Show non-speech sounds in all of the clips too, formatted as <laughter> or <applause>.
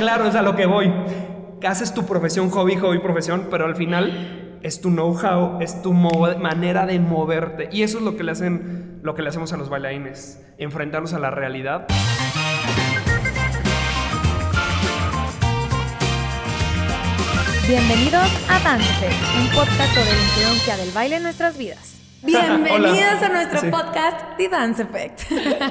Claro, es a lo que voy. Haces tu profesión hobby, hobby, profesión, pero al final es tu know-how, es tu manera de moverte. Y eso es lo que le hacen, lo que le hacemos a los bailarines, enfrentarnos a la realidad. Bienvenidos a Dance, un podcast sobre la influencia del baile en nuestras vidas. <laughs> Bienvenidos a nuestro podcast The Dance Effect.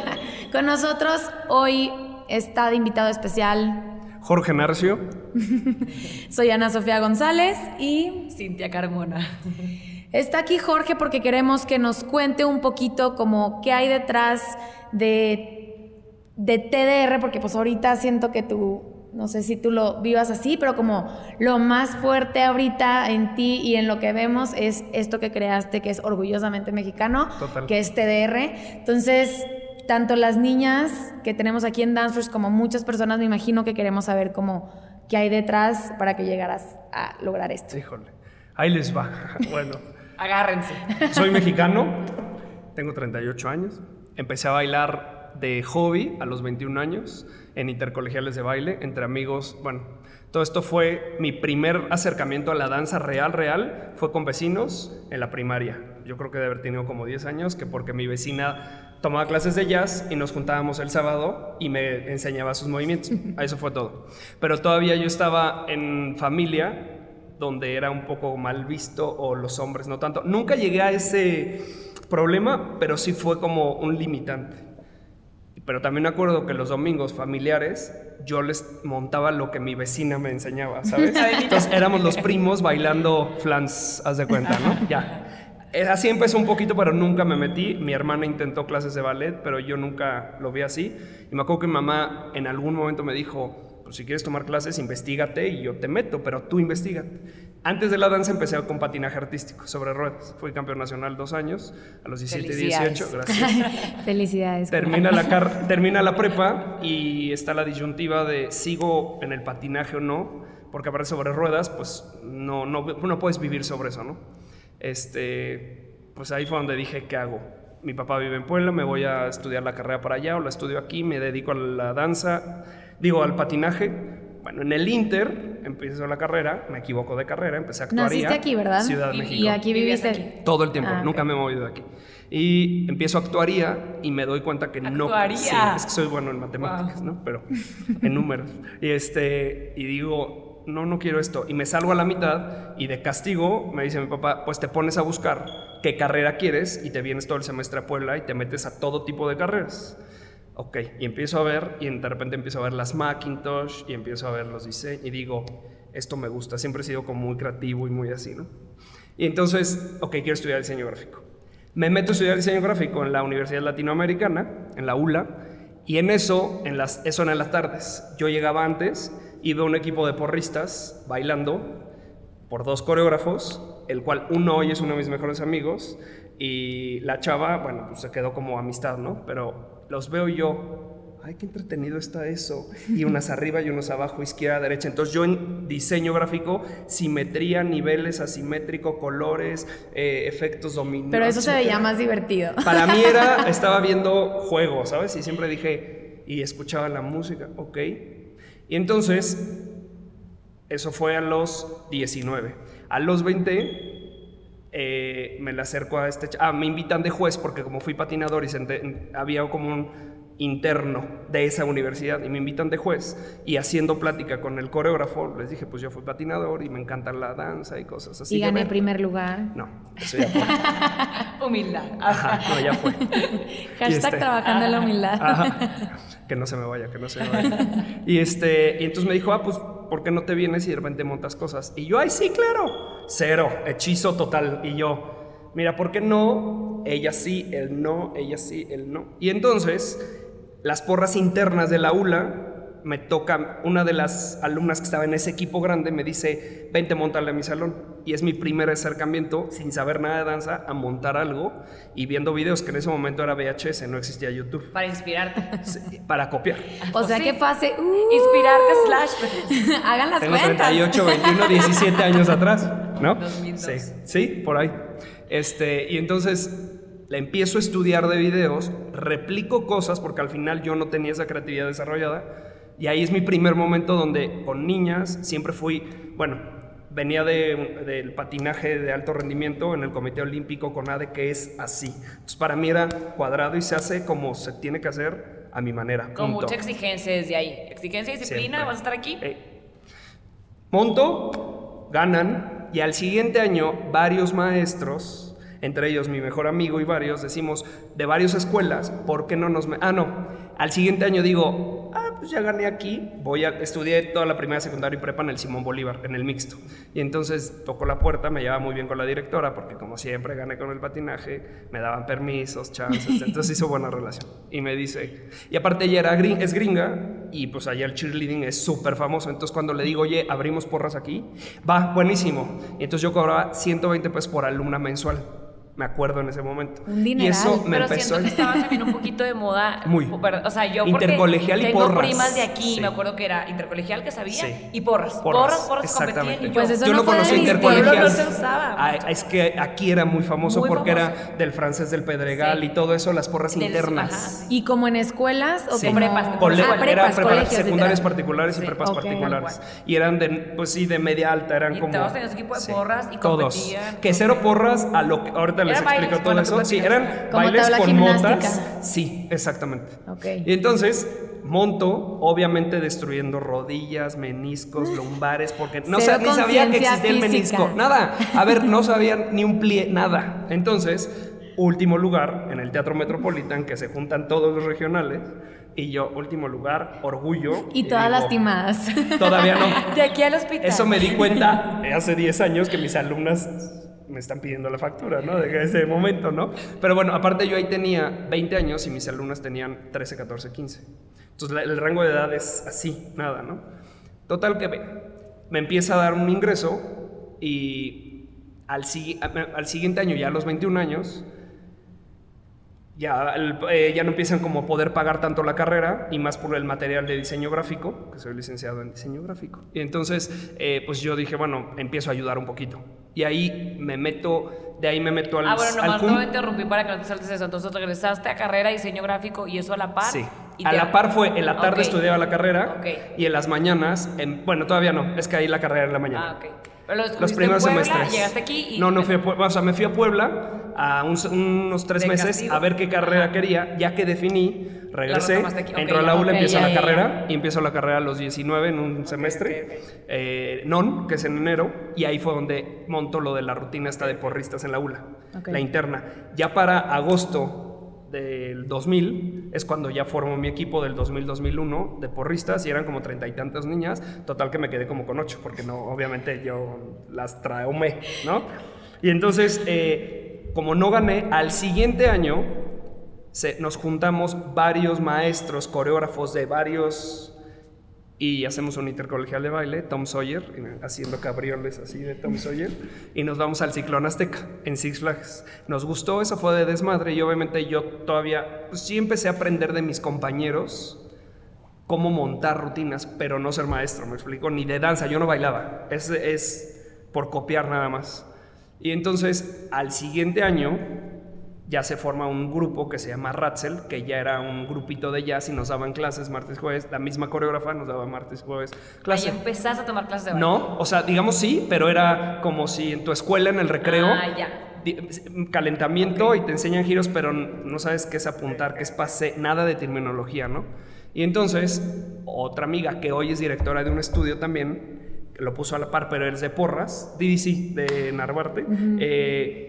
<laughs> Con nosotros hoy está de invitado especial Jorge Narcio. <laughs> Soy Ana Sofía González y Cintia Carmona. Está aquí Jorge porque queremos que nos cuente un poquito como qué hay detrás de, de TDR, porque pues ahorita siento que tú, no sé si tú lo vivas así, pero como lo más fuerte ahorita en ti y en lo que vemos es esto que creaste, que es orgullosamente mexicano, que es TDR. Entonces, tanto las niñas que tenemos aquí en Dancers como muchas personas me imagino que queremos saber cómo qué hay detrás para que llegaras a lograr esto. Híjole, ahí les va. <laughs> Bueno, agárrense. Soy mexicano, tengo 38 años, empecé a bailar de hobby a los 21 años en intercolegiales de baile entre amigos, bueno, todo esto fue mi primer acercamiento a la danza real, real, fue con vecinos en la primaria. Yo creo que debe haber tenido como 10 años, que porque mi vecina tomaba clases de jazz y nos juntábamos el sábado y me enseñaba sus movimientos. <laughs> Eso fue todo. Pero todavía yo estaba en familia donde era un poco mal visto o los hombres no tanto. Nunca llegué a ese problema, pero sí fue como un limitante. Pero también me acuerdo que los domingos familiares yo les montaba lo que mi vecina me enseñaba, ¿sabes? <laughs> Entonces éramos los primos bailando flans, haz de cuenta, ¿no? Ya. Así empezó un poquito, pero nunca me metí. Mi hermana intentó clases de ballet, pero yo nunca lo vi así. Y me acuerdo que mi mamá en algún momento me dijo, pues si quieres tomar clases, investigate y yo te meto, pero tú investigate. Antes de la danza empecé con patinaje artístico sobre ruedas. Fui campeón nacional dos años, a los 17 y 18. Gracias. <laughs> Felicidades. Termina la, termina la prepa y está la disyuntiva de sigo en el patinaje o no, porque aparece sobre ruedas, pues no, no, no puedes vivir sobre eso, ¿no? Este, pues ahí fue donde dije, ¿qué hago? Mi papá vive en Puebla, me voy a estudiar la carrera para allá o la estudio aquí, me dedico a la danza, digo, al patinaje. Bueno, en el Inter empiezo la carrera, me equivoco de carrera, empecé a actuar. Naciste aquí, ¿verdad? Ciudad de México. Y aquí viviste aquí. Todo el tiempo, ah, nunca me he movido de aquí. Y empiezo a actuaría y me doy cuenta que no. Sí, es que soy bueno en matemáticas, ¿no? Pero en números. Y este, y digo, no, no quiero esto. Y me salgo a la mitad y de castigo me dice mi papá, pues te pones a buscar qué carrera quieres y te vienes todo el semestre a Puebla y te metes a todo tipo de carreras. Ok, y empiezo a ver y de repente empiezo a ver las Macintosh y empiezo a ver los diseños y digo, esto me gusta, siempre he sido como muy creativo y muy así, ¿no? Y entonces, ok, quiero estudiar diseño gráfico. Me meto a estudiar diseño gráfico en la Universidad Latinoamericana, en la ULA, y en eso, en las, eso en las tardes. Yo llegaba antes y veo un equipo de porristas bailando por dos coreógrafos, el cual uno hoy es uno de mis mejores amigos y la chava, bueno, pues se quedó como amistad, ¿no? Pero los veo yo, ay, qué entretenido está eso. Y unas <laughs> arriba y unos abajo, izquierda, derecha. Entonces yo en diseño gráfico, simetría, niveles asimétrico, colores, eh, efectos dominantes. Pero eso se veía más divertido. Para mí era, <laughs> estaba viendo juegos, ¿sabes? Y siempre dije, y escuchaba la música, ok, y entonces, eso fue a los 19. A los 20 eh, me le acerco a este... Ah, me invitan de juez porque como fui patinador y había como un interno de esa universidad y me invitan de juez y haciendo plática con el coreógrafo les dije pues yo fui patinador y me encanta la danza y cosas así. ¿Y gané primer lugar? No, eso ya fue. <laughs> humildad. Ajá, no, ya fue. <laughs> Hashtag este, trabajando en la humildad. Ajá, que no se me vaya, que no se me vaya. y, este, y entonces me dijo, ah, pues, ¿por qué no te vienes y de repente montas cosas? Y yo, ay, sí, claro. Cero, hechizo total. Y yo, mira, ¿por qué no? Ella sí, él no, ella sí, él no. Y entonces las porras internas de la ULA, me toca, una de las alumnas que estaba en ese equipo grande me dice, vente, montale a mi salón. Y es mi primer acercamiento, sin saber nada de danza, a montar algo y viendo videos que en ese momento era VHS, no existía YouTube. Para inspirarte. para copiar. O sea que pase... Uh, inspirarte slash. <laughs> Hagan las Tengo 38, 21, 17 años atrás, ¿no? <laughs> Sí, sí, por ahí. Este, y entonces la empiezo a estudiar de videos, replico cosas porque al final yo no tenía esa creatividad desarrollada Y ahí es mi primer momento donde con niñas siempre fui, bueno, venía de- del patinaje de alto rendimiento en el Comité Olímpico con ADE, que es así. Entonces para mí era cuadrado y se hace como se tiene que hacer a mi manera. Con punto. mucha exigencia desde ahí. Exigencia y disciplina, Siempre. vas a estar aquí. Eh, monto, ganan y al siguiente año varios maestros, entre ellos mi mejor amigo y varios, decimos de varias escuelas, ¿por qué no nos... me-?" Ah, no, al siguiente año digo, ah, pues ya gané aquí, voy a... Estudié toda la primera, secundaria y prepa en el Simón Bolívar, en el mixto. Y entonces tocó la puerta, me llevaba muy bien con la directora, porque como siempre gané con el patinaje, me daban permisos, chances, <laughs> entonces hizo buena relación. Y me dice, y aparte ella era gring- es gringa, y pues allá el cheerleading es súper famoso, entonces cuando le digo, oye, abrimos porras aquí, va, buenísimo. Y entonces yo cobraba 120 pesos por alumna mensual. Me acuerdo en ese momento. Un y dineral. eso me Pero empezó siento que estaba también un poquito de moda. Muy. Pero, O sea, yo porque Intercolegial y tengo porras. primas de aquí, Sí. me acuerdo que era intercolegial que sabía Sí. y porras. Porras, Porras, porras, exactamente. competían y Pues yo. eso yo no no fue de conocí mis intercolegial. no se usaba. Ah, es que aquí era muy famoso Muy porque famoso. era del francés del Pedregal Sí. y todo eso, las porras Del- internas. ajá. ¿Y como en escuelas o Sí. como Prepas, Cole- Ah, era prepas, prepa- colegios, secundarias literal. particulares y prepas Ok. particulares. Y eran de, pues sí, de media alta, eran Y como... todos tenían su equipo de porras y Todos. competían. Que cero porras a lo que ahorita les explico todo eso. Sí, eran Como bailes tabla con gimnástica. motas. Sí, exactamente. Ok. Y entonces monto, obviamente destruyendo rodillas, meniscos, lumbares, porque no Cero sa- ni sabía que existía el menisco. Nada. A ver, no <laughs> sabían ni un plie, nada. Entonces, último lugar en el Teatro Metropolitan, que se juntan todos los regionales. Y yo, último lugar, orgullo. Y todas digo, lastimadas. Todavía no. <laughs> De aquí al hospital. Eso me di cuenta <laughs> hace 10 años que mis alumnas me están pidiendo la factura, ¿no? De ese momento, ¿no? Pero bueno, aparte yo ahí tenía 20 años y mis alumnas tenían 13, 14, 15. Entonces la- el rango de edad es así, nada, ¿no? Total que me, me empieza a dar un ingreso y al, al siguiente año, ya a los 21 años, ya, el- eh, ya no empiezan como poder pagar tanto la carrera y más por el material de diseño gráfico, que soy licenciado en diseño gráfico. Y entonces, eh, pues yo dije, bueno, empiezo a ayudar un poquito. Y ahí me meto, de ahí me meto al, Ah, bueno, nomás cum- voy a interrumpir para que no te saltes eso. Entonces regresaste a carrera diseño gráfico y eso a la par. Sí. Y A la par fue, en la tarde estudiaba la carrera y en las mañanas, en- bueno, todavía no, es que ahí la carrera en la mañana. Ah, ok. Pero lo Los primeros Puebla, semestres. Llegaste aquí y. No, no fui a Puebla. O sea, me fui a Puebla a un- unos tres De meses castigo. a ver qué carrera Ajá. qué ya que definí, regresé, entro al ya, aula, empiezo la carrera y empiezo la carrera a los 19 en un semestre, eh, non, que es en enero, y ahí fue donde monto lo de la rutina esta de porristas en la ULA, Ok. la interna. Ya para agosto del 2000 es cuando ya formo mi equipo del 2000-2001 de porristas y eran como treinta y tantas niñas, total que me quedé como con ocho porque no, obviamente yo las traumé, ¿no? Y entonces, eh, como no gané, al siguiente año se- nos juntamos varios maestros, coreógrafos de varios y hacemos un intercolegial de baile, Tom Sawyer, y haciendo cabrioles así de Tom Sawyer, y nos vamos al Ciclón Azteca en Six Flags. Nos gustó, eso fue de desmadre, y obviamente yo todavía, pues sí empecé a aprender de mis compañeros cómo montar rutinas, pero no ser maestro, me explico, ni de danza, yo no bailaba, es, es por copiar nada más. Y entonces, al siguiente año, ya se forma un grupo que se llama Ratzel, que ya era un grupito de jazz y nos daban clases martes, jueves, la misma coreógrafa nos daba martes, jueves Ahí clase. empezaste a tomar clases de baile. No, o sea, digamos sí, pero era como si en tu escuela en el recreo Ah, ya. calentamiento y te enseñan giros, pero no sabes qué es apuntar, qué es pase, nada de terminología, ¿no? Y entonces, otra amiga que hoy es directora de un estudio también, lo puso a la par, pero es de Porras, DDC, de Narvarte, eh,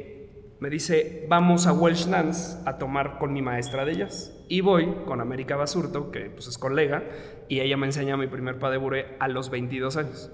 me dice, vamos a Welsh Dance a tomar con mi maestra de ellas. Y voy con América Basurto, que pues es colega, y ella me enseña mi primer pas de bourrée a los 22 años.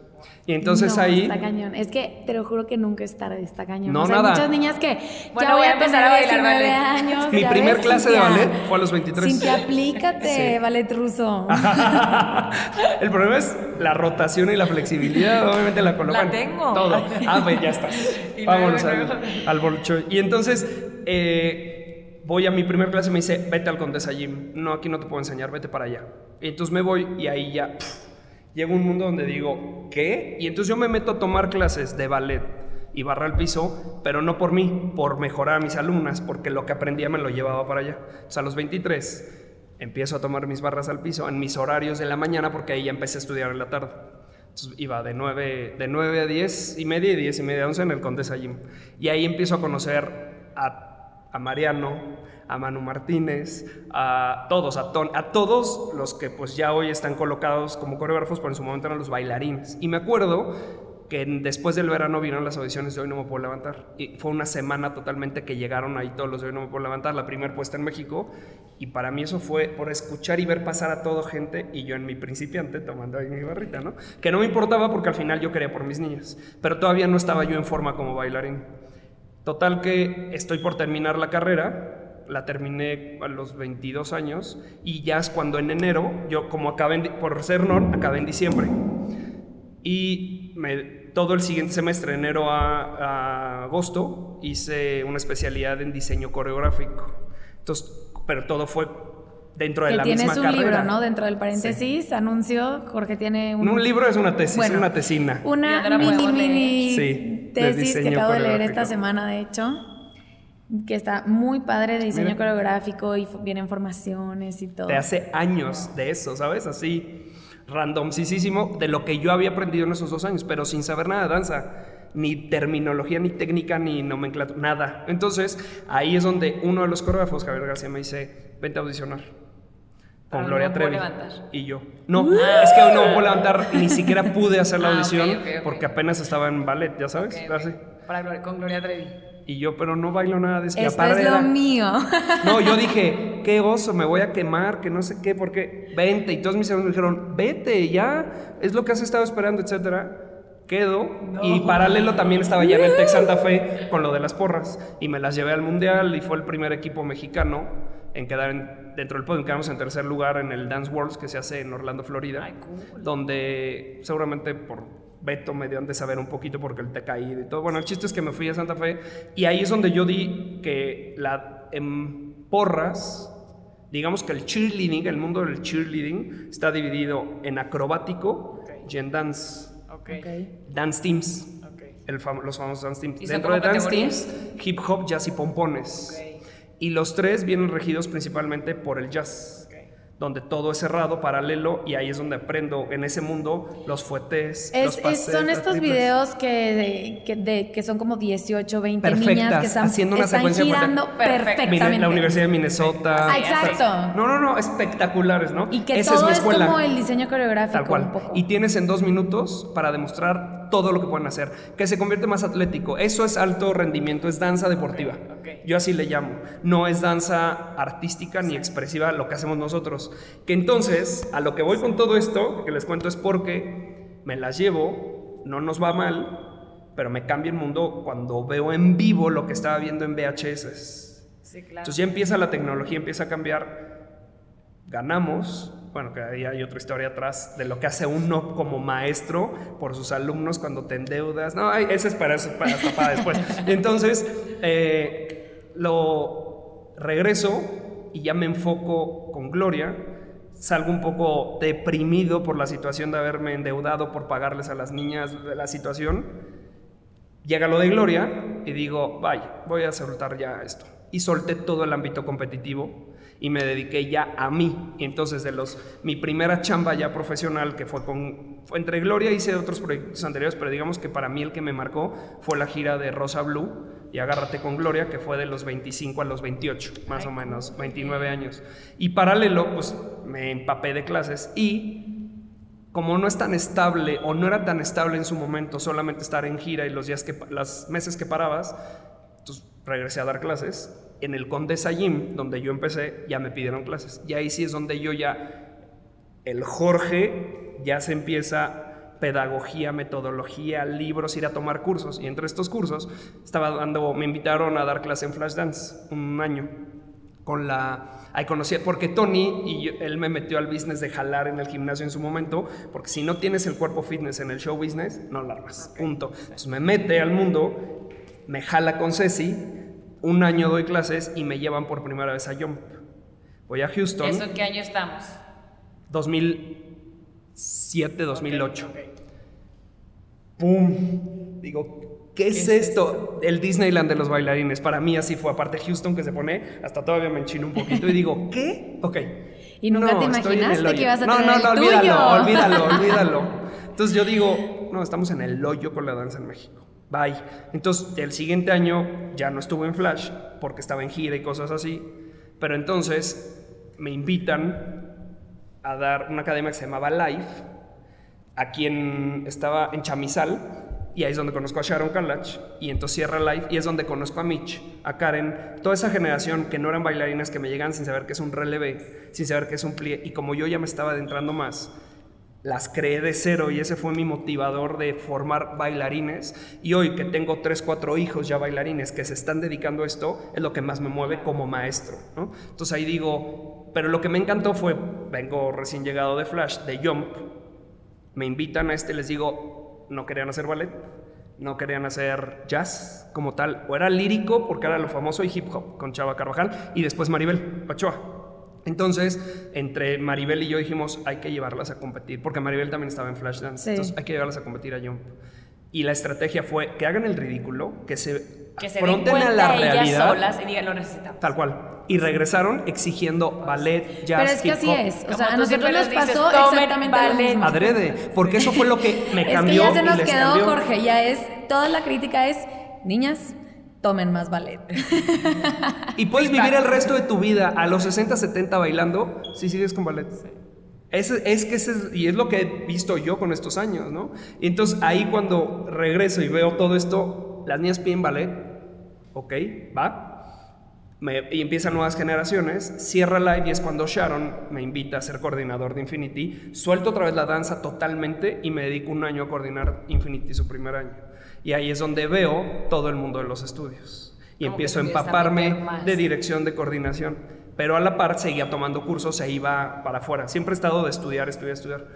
Y entonces No, ahí... Está cañón. Es que te lo juro que nunca es tarde, está cañón. No, O sea, hay nada. muchas niñas que Bueno, ya voy voy a a empezar a bailar 19 ballet. años. Mi primer ves, clase de ballet fue a los 23. Cintia, aplícate, Sí. ballet ruso. <laughs> El problema es la rotación y la flexibilidad, obviamente la colocan. La tengo. Todo. Ah, pues ya está. <laughs> Y Vámonos al, al Bolshoi. Y entonces eh, voy a mi primer clase y me dice, vete al Condesa Gym. No, aquí no te puedo enseñar, vete para allá. Entonces me voy y ahí ya pff, llega un mundo donde digo, ¿qué? Y entonces yo me meto a tomar clases de ballet y barra al piso, pero no por mí, por mejorar a mis alumnas, porque lo que aprendía me lo llevaba para allá. Sea, a los 23 empiezo a tomar mis barras al piso en mis horarios de la mañana porque ahí ya empecé a estudiar en la tarde. Entonces iba de 9, de 9 a 10 y media y 10 y media a 11 en el Condesa Gym. Y ahí empiezo a conocer a, a Mariano, a Manu Martínez, a todos, a, todos los que pues ya hoy están colocados como coreógrafos, pero en su momento eran los bailarines. Y me acuerdo que después del verano vieron las audiciones de Hoy No Me Puedo Levantar. Y fue una semana totalmente que llegaron ahí todos los de Hoy No Me Puedo Levantar, la primera puesta en México. Y para mí eso fue por escuchar y ver pasar a toda gente y yo en mi principiante tomando ahí mi barrita, ¿no? Que no me importaba porque al final yo quería por mis niñas, pero todavía no estaba yo en forma como bailarín. Total que estoy por terminar la carrera, la terminé a los 22 años y ya es cuando en enero, yo como acabé en, por ser non, acabé en diciembre. Y me, todo el siguiente semestre, enero a, a, agosto, hice una especialidad en diseño coreográfico. Entonces, pero todo fue dentro de que la tienes misma un carrera. libro, ¿no? Dentro del paréntesis, anuncio, Jorge tiene un... Un libro es una tesis, Bueno, una tesina. Una mini, mini Sí, tesis que acabo de leer esta semana, de hecho, que está muy padre de diseño Mira. coreográfico y vienen formaciones y todo. de hace años de eso, ¿sabes? Así, randomsísimo de lo que yo había aprendido en esos dos años, pero sin saber nada de danza, ni terminología, ni técnica, ni nomenclatura, nada. Entonces, ahí es donde uno de los coreógrafos, Javier García, me dice, vente a audicionar. Con Ah, Gloria no Trevi. levantar. Y yo, no, es que aún no puedo levantar, ni siquiera pude hacer la Ah, audición porque apenas estaba en ballet, ya sabes, así. Para con Gloria Trevi. Y yo, pero no bailo nada de esquí. Esto Aparte es lo era- mío. no, yo dije, qué oso, me voy a quemar, que no sé qué, porque vente. Y todos mis amigos me dijeron, vete, ya, es lo que has estado esperando, etcétera. Quedo. Y paralelo también estaba ya en el Tec Santa Fe con lo de las porras. Y me las llevé al Mundial y fue el primer equipo mexicano en quedar en- dentro del podio. Quedamos en tercer lugar en el Dance Worlds que se hace en Orlando, Florida. Ay, cool. Donde seguramente por Beto me dio de saber un poquito porque el te caído y todo. Bueno, el chiste es que me fui a Santa Fe y ahí es donde yo di que la en porras, digamos que el cheerleading, el mundo del cheerleading está dividido en acrobático y en dance, Ok. Ok. dance teams. Ok. el fam- los famosos dance teams. ¿Y son Dentro de dance teams, hip hop, jazz y pompones. Y los tres vienen regidos principalmente por el jazz, donde todo es cerrado, paralelo, y ahí es donde aprendo en ese mundo los fuetes, Es- los es- pases, son estos videos que, de- que, de- que son como 18, 20 Perfectas, niñas que están, haciendo una están secuencia girando perfectamente. Mine- la Universidad de Minnesota. Ah, exacto. No, no, no, espectaculares, ¿no? Y que Esa todo mi es, escuela. como el diseño coreográfico Tal cual. un poco. Y tienes en dos minutos para demostrar todo lo que pueden hacer, que se convierte más atlético. Eso es alto rendimiento, es danza deportiva. Yo así le llamo. No es danza artística ni expresiva lo que hacemos nosotros. Que entonces, a lo que voy con todo esto, que les cuento es porque me las llevo, no nos va mal, pero me cambia el mundo cuando veo en vivo lo que estaba viendo en VHS. Sí, claro. Entonces ya empieza la tecnología, empieza a cambiar, ganamos, bueno, que ahí hay otra historia atrás de lo que hace uno como maestro por sus alumnos cuando te endeudas. No, ese es para, eso es para, para después. <laughs> Entonces, eh, lo regreso y ya me enfoco con Gloria. Salgo un poco deprimido por la situación de haberme endeudado por pagarles a las niñas de la situación. Llega lo de Gloria y digo, vaya, voy a soltar ya esto. Y solté todo el ámbito competitivo y me dediqué ya a mí. Y entonces de los mi primera chamba ya profesional que fue con fue entre Gloria hice otros proyectos anteriores, pero digamos que para mí el que me marcó fue la gira de Rosa Blue y Agárrate con Gloria, que fue de los 25 a los 28, más o menos, 29 años. Y paralelo, pues me empapé de clases y como no es tan estable o no era tan estable en su momento solamente estar en gira y los días que los meses que parabas, entonces regresé a dar clases. En el Condesa Gym, donde yo empecé, ya me pidieron clases. Y ahí sí es donde yo ya, el Jorge, ya se empieza pedagogía, metodología, libros, ir a tomar cursos. Y entre estos cursos estaba dando, me invitaron a dar clase en Flash Dance un año con la ahí conocí porque Tony y yo- él me metió al business de jalar en el gimnasio en su momento porque si no tienes el cuerpo fitness en el show business no lo armas punto entonces me mete al mundo me jala con Ceci un año doy clases y me llevan por primera vez a Jump voy a Houston ¿Eso en qué año estamos? 2007 2008 Ok, ok. ¡Pum! Digo, ¿qué es, esto? El Disneyland de los bailarines. Para mí así fue. Aparte Houston que se pone, hasta todavía me enchino un poquito y digo, <laughs> ¿qué? Ok. ¿Y nunca No, te el imaginaste que ibas a no, tener no, el no, tuyo? olvídalo, olvídalo, <laughs> olvídalo. Entonces yo digo, no, estamos en el hoyo con la danza en México. Bye. Entonces, el siguiente año ya no estuve en Flash porque estaba en gira y cosas así. Pero entonces me invitan a dar una academia que se llamaba Life, a quien estaba en Chamizal, y ahí es donde conozco a Sharon Kalach, y entonces cierra Life, y es donde conozco a Mitch, a Karen, toda esa generación que no eran bailarinas, que me llegan sin saber qué es un relevé, sin saber qué es un plie, y como yo ya me estaba adentrando más, las creé de cero y ese fue mi motivador de formar bailarines. Y hoy que tengo tres, cuatro hijos ya bailarines que se están dedicando a esto, es lo que más me mueve como maestro. Entonces ahí digo, pero lo que me encantó fue, vengo recién llegado de Flash, de Jump, me invitan a este, les digo, no querían hacer ballet, no querían hacer jazz como tal, o era lírico porque era lo famoso y hip hop con Chava Carvajal y después Maribel Ochoa. Entonces, entre Maribel y yo dijimos, hay que llevarlas a competir, porque Maribel también estaba en Flashdance, Sí. entonces hay que llevarlas a competir a Jump. Y la estrategia fue que hagan el ridículo, que se, Que se den cuenta a la ellas realidad, solas y digan, lo necesitamos. tal cual. Y regresaron exigiendo ballet, jazz, Pero es que así es. O sea, a nosotros nos dices, pasó tomen exactamente lo ballet. mismo. Adrede, porque eso fue lo que me <laughs> Es que cambió ya se y nos les quedó, cambió. Jorge, ya es, toda la crítica es, niñas, tomen más ballet. <laughs> Y puedes vivir el resto de tu vida a los 60, 70 bailando si sigues con ballet. Es, es que ese es, y es lo que he visto yo con estos años, ¿no? Y entonces ahí cuando regreso y veo todo esto, las niñas piden ballet, ok, va. Me- y empiezan nuevas generaciones, cierra live y es cuando Sharon me invita a ser coordinador de Infinity. Suelto otra vez la danza totalmente y me dedico un año a coordinar Infinity su primer año. Y ahí es donde veo todo el mundo de los estudios. Y Como empiezo a empaparme de dirección de coordinación. Pero a la par seguía tomando cursos e iba para afuera. Siempre he estado de estudiar, estudiar, estudiar.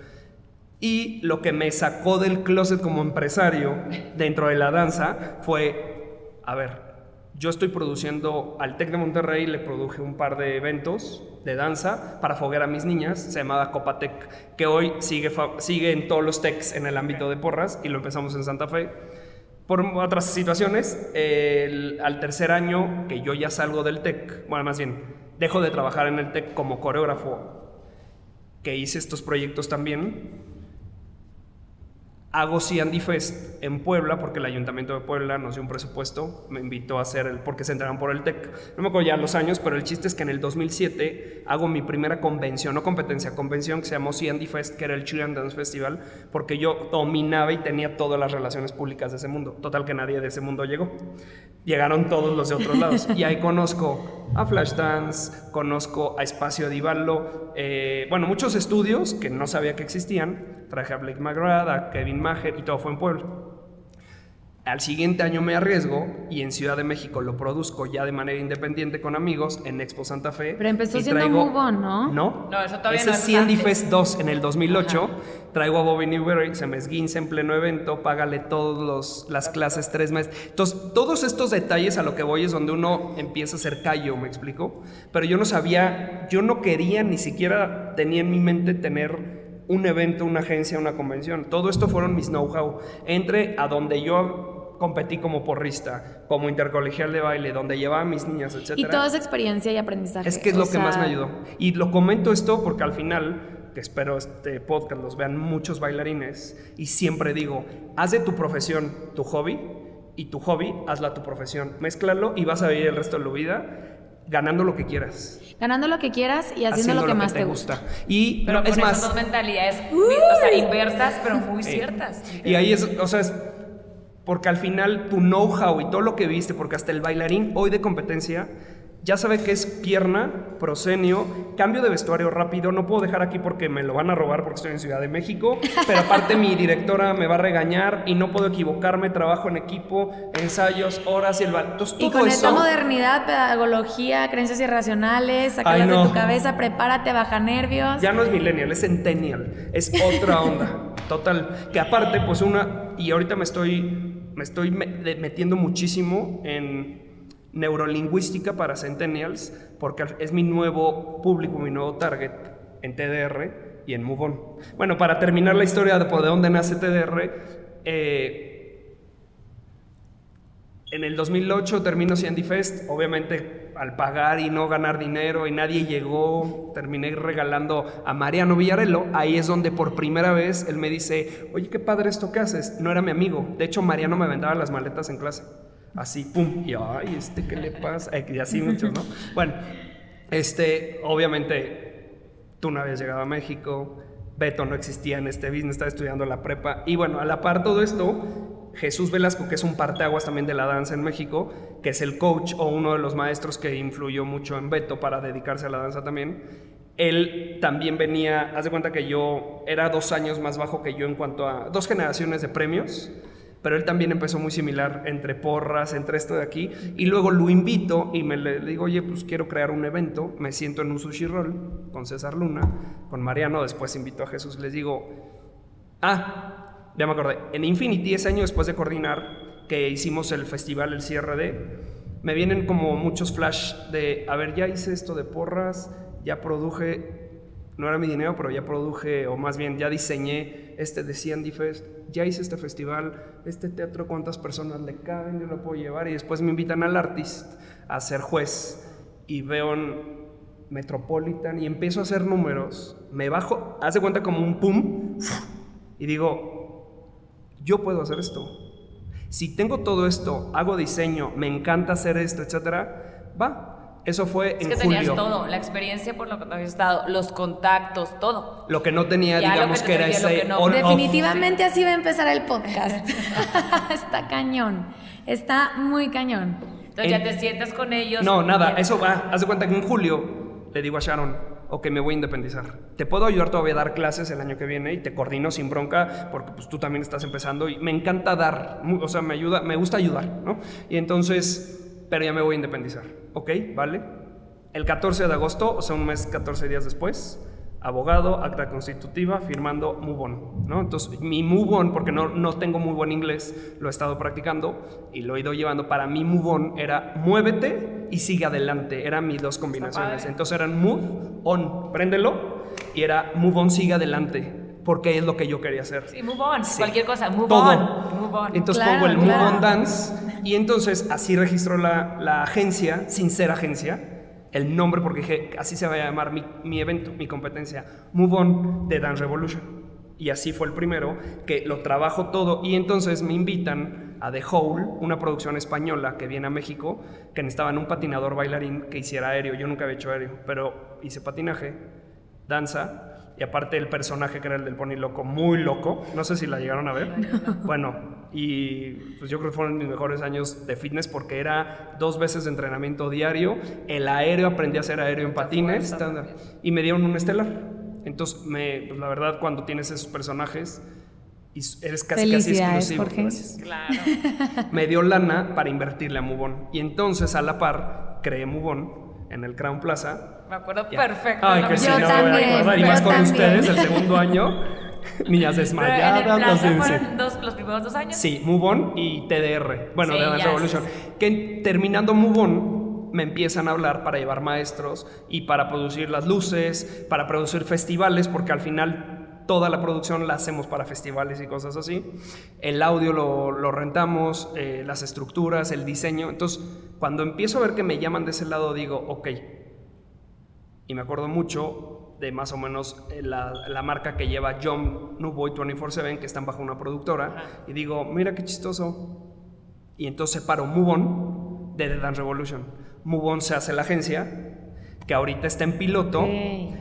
Y lo que me sacó del closet como empresario dentro de la danza fue, a ver, yo estoy produciendo al TEC de Monterrey, le produje un par de eventos de danza para foguear a mis niñas, se llamaba Copatec, que hoy sigue, sigue en todos los TECs en el ámbito de porras y lo empezamos en Santa Fe. Por otras situaciones, al tercer año que yo ya salgo del TEC, bueno, más bien, dejo de trabajar en el TEC como coreógrafo, que hice estos proyectos también, hago C&D Fest en Puebla porque el Ayuntamiento de Puebla nos dio un presupuesto, me invitó a hacer el, porque se entregan por el TEC. No me acuerdo ya los años, pero el chiste es que en el 2007 hago mi primera convención, no competencia, convención que se llamó C&D Fest, que era el Chilean Dance Festival, porque yo dominaba y tenía todas las relaciones públicas de ese mundo. Total que nadie de ese mundo llegó. Llegaron todos los de otros <laughs> lados. Y ahí conozco a Flashdance, conozco a Espacio Divallo, eh, bueno, muchos estudios que no sabía que existían. Traje a Blake McGrath, a Kevin Maher y todo fue en Puebla. Al siguiente año me arriesgo y en Ciudad de México lo produzco ya de manera independiente con amigos en Expo Santa Fe. Pero empezó siendo Move On, ¿no? No, No, eso todavía Ese no, es antes. Fest 2 en el 2008. Traigo a Bobby Newberry, se me esguince en pleno evento, págale todas las clases tres meses. Entonces, todos estos detalles a lo que voy es donde uno empieza a ser callo, ¿me explico? Pero yo no sabía, yo no quería, ni siquiera tenía en mi mente tener un evento, una agencia, una convención. Todo esto fueron mis know-how. Entre a donde yo competí como porrista, como intercolegial de baile, donde llevaba a mis niñas, etc. Y toda esa experiencia y aprendizaje. Es que es o lo que más me ayudó. Y lo comento esto porque al final, que espero este podcast los vean muchos bailarines, y siempre digo, haz de tu profesión tu hobby y tu hobby hazla tu profesión. Mézclalo y vas a vivir el resto de tu vida ganando lo que quieras. Ganando lo que quieras y haciendo, lo que más te gusta. Y Pero no, con es esas más, dos mentalidades, o sea, inversas, pero <laughs> muy ciertas. Y ahí es, o sea, es porque al final tu know-how y todo lo que viste, porque hasta el bailarín hoy de competencia ya sabe que es pierna, proscenio, cambio de vestuario rápido, no puedo dejar aquí porque me lo van a robar porque estoy en Ciudad de México, pero aparte mi directora me va a regañar y no puedo equivocarme, trabajo en equipo, ensayos, horas y el... Entonces, Y con eso... esta modernidad, pedagogía, creencias irracionales, sacarlas no. de tu cabeza, prepárate, baja nervios. Ya no es millennial, es centennial, es otra onda, total. Que aparte, pues una, y ahorita me estoy, me estoy metiendo muchísimo en neurolingüística para centennials, porque es mi nuevo público, mi nuevo target en TDR y en Move On. Bueno, para terminar la historia de por de dónde nace TDR, eh, En el 2008 termino Sandy Fest, obviamente al pagar y no ganar dinero y nadie llegó, terminé regalando a Mariano Villarello, ahí es donde por primera vez él me dice, oye, qué padre esto que haces, no era mi amigo, de hecho Mariano me vendaba las maletas en clase, así, pum, y ay, este, ¿qué le pasa? Y así mucho, ¿no? <laughs> Bueno, este, obviamente, tú no habías llegado a México, Beto no existía en este business, estaba estudiando la prepa. Y bueno, a la par todo esto, Jesús Velasco, que es un parteaguas también de la danza en México, que es el coach o uno de los maestros que influyó mucho en Beto para dedicarse a la danza también, él también venía, haz de cuenta que yo era dos años más bajo que yo en cuanto a dos generaciones de premios pero él también empezó muy similar entre porras, entre esto de aquí, y luego lo invito y me le, digo, oye, pues quiero crear un evento, me siento en un sushi roll con César Luna, con Mariano, después invito a Jesús, les digo, ah, ya me acordé, en Infinity, ese año después de coordinar, que hicimos el festival, el cierre de, me vienen como muchos flash de, a ver, ya hice esto de porras, ya produje no era mi dinero, pero ya produje, o más bien ya diseñé este de Sandy Fest, ya hice este festival, este teatro, cuántas personas le caben, yo lo puedo llevar, y después me invitan al artist a ser juez, y veo en Metropolitan, y empiezo a hacer números, me bajo, hace cuenta como un pum, y digo, yo puedo hacer esto. Si tengo todo esto, hago diseño, me encanta hacer esto, etcétera, va, eso fue es en que julio. tenías todo, la experiencia por lo que habías estado, los contactos, todo. Lo que no tenía, Ya, lo digamos que que, te era ese que no. on-off. Definitivamente así va a empezar el podcast. <laughs> Está cañón. Está muy cañón. Entonces En- ya te sientas con ellos. No, nada, eso va. Haz de cuenta que en julio le digo a Sharon, ok, me voy a independizar. Te puedo ayudar todavía a dar clases el año que viene y te coordino sin bronca porque pues tú también estás empezando y me encanta dar, o sea, me ayuda, me gusta ayudar, ¿no? Y entonces, pero ya me voy a independizar. Ok, vale. El 14 de agosto, o sea, un mes, 14 días después, abogado, acta constitutiva, firmando Move On, ¿no? Entonces, mi Move On, porque no, no tengo muy buen inglés, lo he estado practicando y lo he ido llevando. Para mí, Move On era muévete y sigue adelante. Eran mis dos combinaciones. Entonces, eran Move On, préndelo, y era Move On, sigue adelante, porque es lo que yo quería hacer. Sí, move on, Sí. cualquier cosa, move Todo. on, move on. Entonces Claro, pongo el Move claro. On Dance y entonces así registró la, la agencia, sin ser agencia, el nombre porque dije, así se va a llamar mi, mi evento, mi competencia, Move On de Dance Revolution. Y así fue el primero, que lo trabajo todo y entonces me invitan a The Hole, una producción española que viene a México, que necesitaban un patinador bailarín que hiciera aéreo. Yo nunca había hecho aéreo, pero hice patinaje, danza y aparte el personaje que era el del pony loco, muy loco, no sé si la llegaron a ver. <laughs> Bueno, y pues yo creo que fueron mis mejores años de fitness porque era dos veces de entrenamiento diario, el aéreo, aprendí a hacer aéreo en patines y me dieron un estelar. Entonces, me, pues, la verdad, cuando tienes esos personajes, y eres casi casi exclusivo. Jorge. Gracias Claro. <laughs> me dio lana para invertirle a Mubon. Y entonces, a la par, creé Mubon en el Crown Plaza. Me acuerdo Ya. perfecto. Ay, que sí, Yo no me también, acordar. Y más con también. ustedes, el segundo año. <laughs> Niñas desmayadas, sí. fueron dos, los primeros dos años. Sí, Move On y TDR. Bueno, Sí, de Dance Revolution. sí, Que terminando Move On, me empiezan a hablar para llevar maestros y para producir las luces, para producir festivales, porque al final toda la producción la hacemos para festivales y cosas así. El audio lo, lo rentamos, eh, las estructuras, el diseño. Entonces, cuando empiezo a ver que me llaman de ese lado, digo, ok. Y me acuerdo mucho de más o menos eh, la, la marca que lleva John Newboy 24-7, que están bajo una productora, y digo, mira qué chistoso. Y entonces separo Move On de The Dance Revolution. Move On se hace la agencia, que ahorita está en piloto, Ok.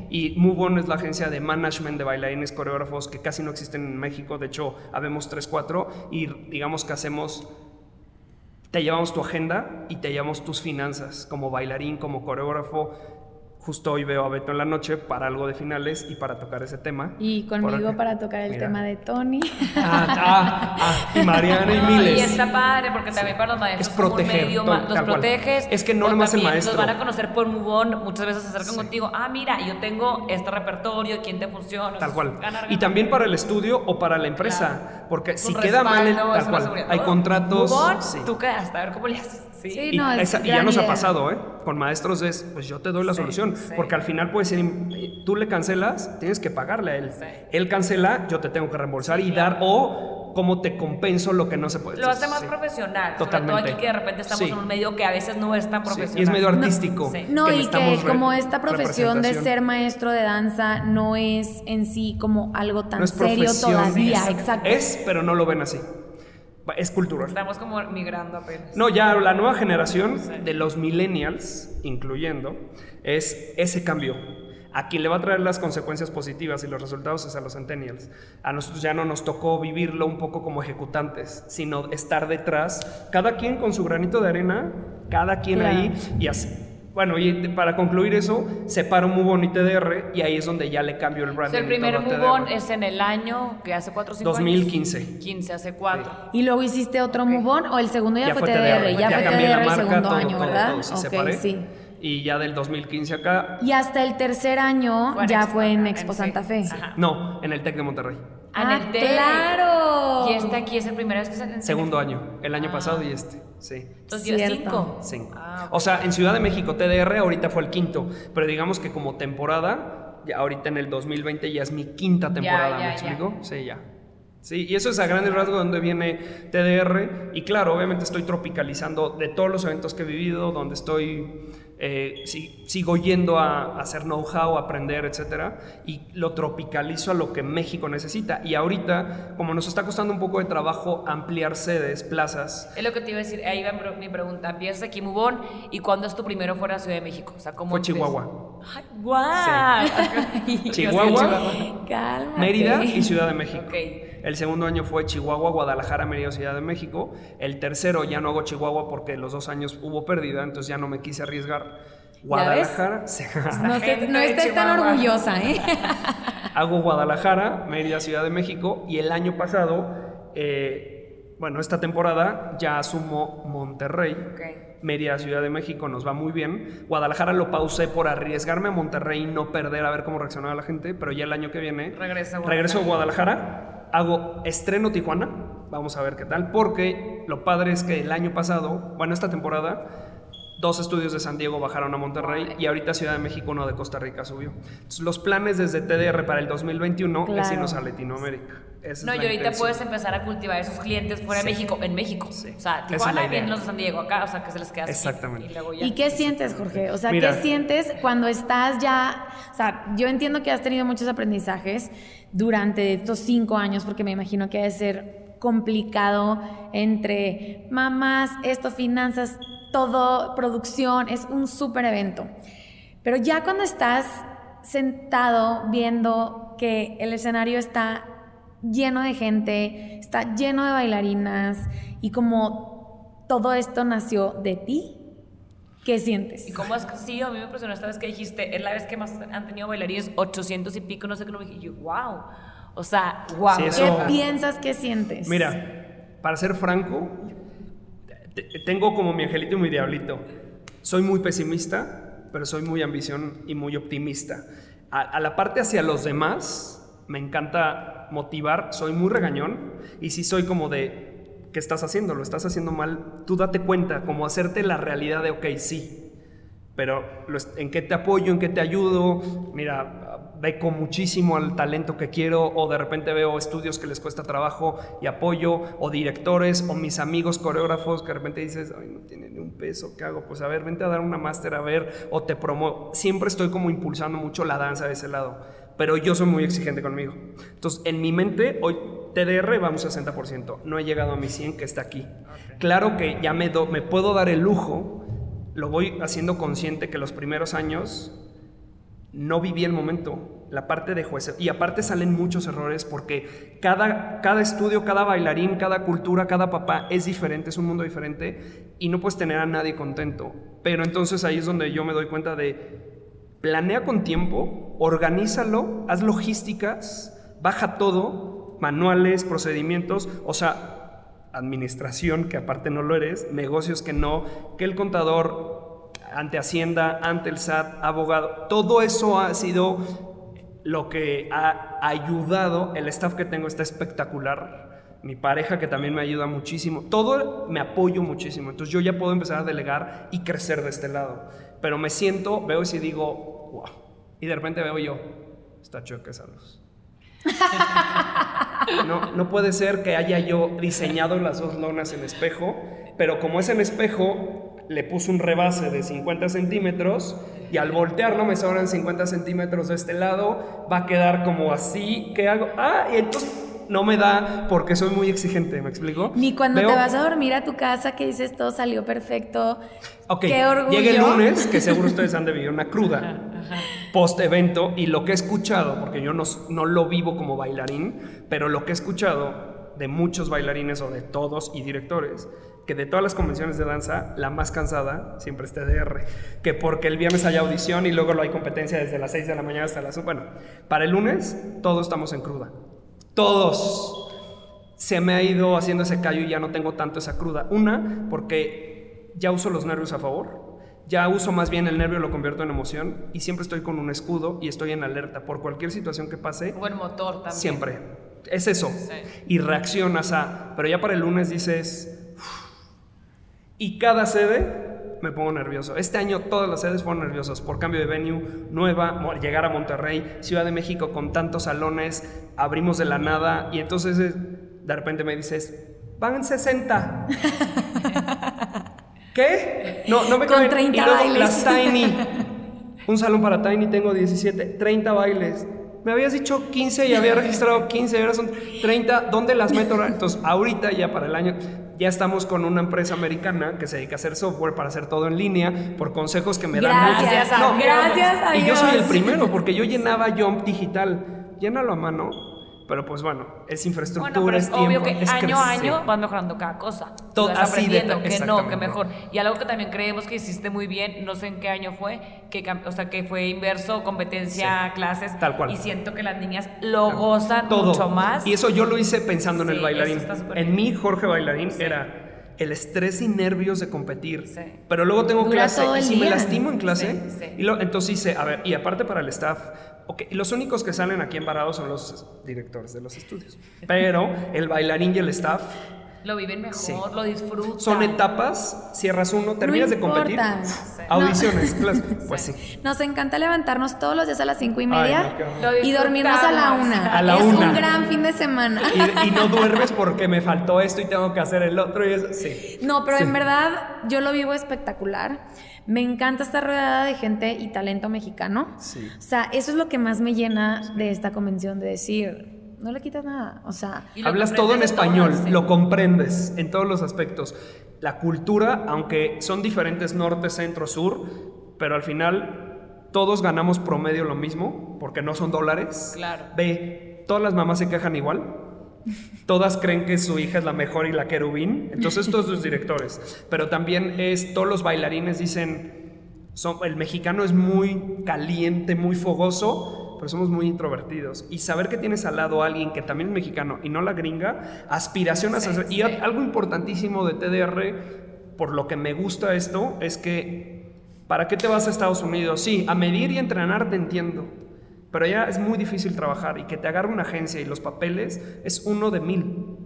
y Move On es la agencia de management de bailarines coreógrafos que casi no existen en México, de hecho, habemos 3, 4, y digamos que hacemos te llevamos tu agenda y te llevamos tus finanzas como bailarín, como coreógrafo. Justo hoy veo a Beto en la noche para algo de finales y para tocar ese tema. Y conmigo para tocar el Mira. tema de Tony. Ah, ah, ah, y Mariana y No, miles. Y está padre porque también para los maestros Es como un proteger, medio, todo, ma- los cual. proteges. Es que no nomás el maestro. Los van a conocer por Mubón, muchas veces se acercan contigo. Ah, mira, yo tengo este repertorio, quién te funciona. Tal cual. Ganar, Y también para el estudio o para la empresa. Porque Un si queda mal, el- tal cual. Hay contratos. Mubón, sí. tú quedaste, a ver cómo le haces. Sí. Sí. Y, no, es esa- y ya nos ha pasado, ¿eh? Con maestros es, pues yo te doy la Sí, solución. Sí. Porque al final puede ser, tú le cancelas, tienes que pagarle a él. Sí. Él cancela, yo te tengo que reembolsar Sí, y claro. dar, o cómo te compenso lo que no se puede Lo hace más Sí. profesional. Totalmente. Sobre todo aquí que de repente estamos Sí. en un medio que a veces no es tan Sí, profesional. Y es medio artístico. Sí. No, y que como esta profesión de ser maestro de danza no es en sí como algo tan No es serio todavía, es- exacto. Es, pero no lo ven así. Es cultural. Estamos como migrando apenas. No, ya la nueva generación de los millennials, incluyendo, es ese cambio. A quien le va a traer las consecuencias positivas y los resultados es a los centennials. A nosotros ya no nos tocó vivirlo un poco como ejecutantes, sino estar detrás, cada quien con su granito de arena, cada quien Claro. ahí y así. Bueno, y para concluir eso, separo Move On y TDR y ahí es donde ya le cambio el O branding. sea, el y primer todo a move TDR. on es en el año que hace 4 o 5 2015. años. 15, hace 4. ¿Y luego hiciste otro move on o el segundo ya, fue TDR? Ya, fue cambié TDR la el marca, segundo todo, año, todo, ¿verdad? todo, sí, ok, separé. sí. Y ya del 2015 acá, Y hasta el tercer año ya Expo, fue en Expo en Santa sí. Fe. Ajá. no, en el TEC de Monterrey. Ah, Ah, claro. Y este aquí es el primera vez que se en- Segundo año, el año Ah. pasado y este, sí. Entonces. 5. Cinco. Ah. O sea, en Ciudad de México, TDR ahorita fue el quinto, pero digamos que como temporada, ya ahorita en el 2020 ya es mi quinta temporada, ya, ¿me ya. explico? Sí, ya. Sí, y eso es a grandes rasgos donde viene TDR. Y claro, obviamente estoy tropicalizando de todos los eventos que he vivido, donde estoy, eh, sigo yendo a, a hacer know-how, aprender, etcétera, y lo tropicalizo a lo que México necesita. Y ahorita, como nos está costando un poco de trabajo ampliar sedes, plazas, Es lo que te iba a decir, ahí va mi pre- mi pregunta. Empiezas aquí Mubón y ¿cuándo es tu primero fuera de Ciudad de México? O sea, ¿cómo fue empiezas? Chihuahua. Ay, guau. <laughs> Chihuahua, Cálmate. Mérida y Ciudad de México. Ok. El segundo año fue Chihuahua, Guadalajara, Mérida, Ciudad de México. El tercero ya no hago Chihuahua porque los dos años hubo pérdida, entonces ya no me quise arriesgar. Guadalajara. No, <laughs> sé- no estés tan orgullosa, ¿eh? <laughs> hago Guadalajara, Mérida, Ciudad de México. Y el año pasado, eh, bueno, esta temporada ya asumo Monterrey. Ok. Mérida, Ciudad de México nos va muy bien. Guadalajara lo pausé por arriesgarme a Monterrey y no perder a ver cómo reaccionaba la gente, pero ya el año que viene a regreso a Guadalajara, hago estreno Tijuana, vamos a ver qué tal, porque lo padre es que el año pasado, bueno, esta temporada, dos estudios de San Diego bajaron a Monterrey y ahorita Ciudad de México, uno de Costa Rica subió. Entonces, los planes desde TDR para el 2021 es Claro. irnos a Latinoamérica. Esa es No, y ahorita intención. puedes empezar a cultivar esos clientes fuera de. México, en México. Sí. O sea, es Tijuana vienen los de San Diego acá, o sea, que se les queda así. Exactamente. Y, luego ya. ¿Y qué sientes, Jorge? O sea, Mira. ¿qué sientes cuando estás ya... O sea, yo entiendo que has tenido muchos aprendizajes durante estos cinco años, porque me imagino que debe ser complicado entre mamás, esto, finanzas, todo, producción, es un súper evento. Pero ya cuando estás sentado viendo que el escenario está lleno de gente, está lleno de bailarinas y como todo esto nació de ti, ¿qué sientes? ¿Y cómo que sí? A mí me impresionó esta vez que dijiste, es la vez que más han tenido bailarines, 800 y pico, no sé qué, no me dije, yo, wow. O sea, wow. Sí, ¿Qué piensas que sientes? Mira, para ser franco, tengo como mi angelito y mi diablito. Soy muy pesimista, pero soy muy ambición y muy optimista. A, la parte hacia los demás, me encanta motivar, soy muy regañón y si soy como de, ¿qué estás haciendo? Lo estás haciendo mal, tú date cuenta, como hacerte la realidad de, ok, sí, pero en qué te apoyo, en qué te ayudo. Mira, beco muchísimo al talento que quiero o de repente veo estudios que les cuesta trabajo y apoyo o directores o mis amigos coreógrafos que de repente dices, ay, no tiene ni un peso, ¿qué hago? Pues a ver, vente a dar una máster a ver o te promo. Siempre estoy como impulsando mucho la danza de ese lado, pero yo soy muy exigente conmigo. Entonces, en mi mente, hoy TDR vamos a 60%, no he llegado a mi 100 que está aquí. Claro que ya me, do- me puedo dar el lujo lo voy haciendo consciente que los primeros años no viví el momento, la parte de juez. Y aparte salen muchos errores porque cada, cada estudio, cada bailarín, cada cultura, cada papá es diferente, es un mundo diferente y no puedes tener a nadie contento. Pero entonces ahí es donde yo me doy cuenta de planea con tiempo, organízalo, haz logísticas, baja todo, manuales, procedimientos, o sea, administración, que aparte no lo eres, negocios que no, que el contador ante Hacienda, ante el SAT, abogado, todo eso ha sido lo que ha ayudado, el staff que tengo está espectacular, mi pareja que también me ayuda muchísimo, todo me apoyo muchísimo, entonces yo ya puedo empezar a delegar y crecer de este lado, pero me siento, veo y digo, wow, y de repente veo yo, está chueca esa luz. <laughs> No, no puede ser que haya yo diseñado las dos lonas en espejo, pero como es en espejo, le puse un rebase de 50 centímetros y al voltearlo me sobran 50 centímetros de este lado, va a quedar como así. ¿Qué hago? Ah, y entonces no me da porque soy muy exigente, ¿me explico? Ni cuando Veo- te vas a dormir a tu casa que dices todo salió perfecto. Ok, Qué orgullo. llega el lunes, que seguro ustedes han de vivir una cruda post evento, y lo que he escuchado, porque yo no, no lo vivo como bailarín, pero lo que he escuchado de muchos bailarines o de todos y directores, que de todas las convenciones de danza, la más cansada siempre es TDR, que porque el viernes hay audición y luego lo hay competencia desde las 6 de la mañana hasta las... Bueno, para el lunes todos estamos en cruda. Todos se me ha ido haciendo ese callo y ya no tengo tanto esa cruda. Una, porque ya uso los nervios a favor. Ya uso más bien el nervio, lo convierto en emoción y siempre estoy con un escudo y estoy en alerta por cualquier situación que pase. Buen motor también. Siempre. Es eso. Sí. Y reaccionas a. Pero ya para el lunes dices. Y cada sede me pongo nervioso. Este año todas las sedes fueron nerviosas por cambio de venue, nueva, llegar a Monterrey, Ciudad de México con tantos salones, abrimos de la nada y entonces eh, de repente me dices, van 60. <laughs> ¿Qué? No, no me Con caben. 30 y luego bailes. las Tiny. Un salón para Tiny tengo 17, 30 bailes. Me habías dicho 15 y había registrado 15, ahora son 30. ¿Dónde las meto? ahora? <laughs> Entonces, ahorita ya para el año, ya estamos con una empresa americana que se dedica a hacer software para hacer todo en línea por consejos que me dan. Gracias, muchos- a- gracias a Y yo soy el Dios. primero porque yo llenaba Jump digital. Llénalo a mano. Pero pues bueno, es infraestructura, Bueno, pero es es obvio tiempo, que es año a año vas mejorando cada cosa. Todo- vas así de- aprendiendo que no, que mejor. Y algo que también creemos que hiciste muy bien, no sé en qué año fue, que o sea, que fue inverso, competencia, Sí, clases. tal cual. Y siento que las niñas lo gozan todo. mucho más. Y eso yo lo hice pensando en Sí, el bailarín. eso está súper En mí, Jorge Bailarín, era el estrés y nervios de competir. Sí. Pero luego tengo Dura clase y si me día. lastimo en clase, Sí, sí. Y lo- entonces hice, a ver, y aparte para el staff, ok, los únicos que salen aquí embarados son los directores de los estudios. Pero el bailarín y el staff Lo viven mejor, Sí. lo disfrutan. son etapas, cierras uno, terminas de competir, audiciones, clases, <laughs> pues sí. Nos encanta levantarnos todos los días a las cinco y media no. Lo y dormirnos a la una. A la es una. un gran fin de semana. Y, y no duermes porque me faltó esto y tengo que hacer el otro y eso, sí. No, pero Sí. en verdad yo lo vivo espectacular. Me encanta estar rodeada de gente y talento mexicano. Sí. O sea, eso es lo que más me llena de esta convención, de decir, no le quitas nada. O sea, Hablas todo en español, sí. lo comprendes en todos los aspectos. La cultura, aunque son diferentes norte, centro, sur, pero al final todos ganamos promedio lo mismo, porque no son dólares. Claro. Ve, todas las mamás se quejan igual. Todas creen que su hija es la mejor y la querubín. Entonces, todos los directores. Pero también es, todos los bailarines dicen, son, el mexicano es muy caliente, muy fogoso, pero somos muy introvertidos. Y saber que tienes al lado a alguien que también es mexicano y no la gringa, aspiraciones a Sí, hacer. Y algo importantísimo de TDR, por lo que me gusta esto, es que, ¿para qué te vas a Estados Unidos? Sí, a medir y entrenar te entiendo. Pero ya es muy difícil trabajar y que te agarre una agencia y los papeles es uno de mil.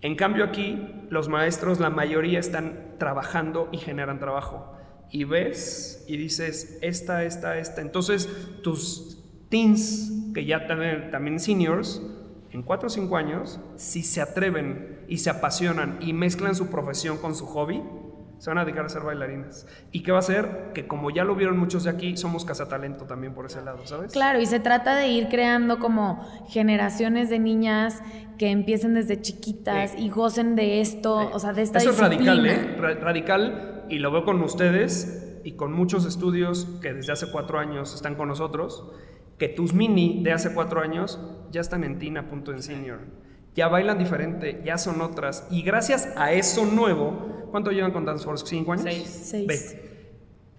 En cambio aquí los maestros, la mayoría están trabajando y generan trabajo. Y ves y dices, esta, esta, esta. Entonces tus teens, que ya también, también seniors, en 4 o 5 años, si se atreven y se apasionan y mezclan su profesión con su hobby, se van a dedicar a ser bailarinas. ¿Y qué va a hacer? Que como ya lo vieron muchos de aquí, somos cazatalento también por ese lado, ¿sabes? claro, y se trata de ir creando como generaciones de niñas que empiecen desde chiquitas Sí. y gocen de esto, o sea, de esta Eso es radical, disciplina. ¿eh? Ra- radical, y lo veo con ustedes y con muchos estudios que desde hace cuatro años están con nosotros, que tus mini de hace cuatro años ya están en Tina, punto en senior. Ya bailan diferente, ya son otras. Y gracias a eso nuevo, ¿cuánto llevan con Dance Force? ¿Cinco años? Seis. Seis. Ve.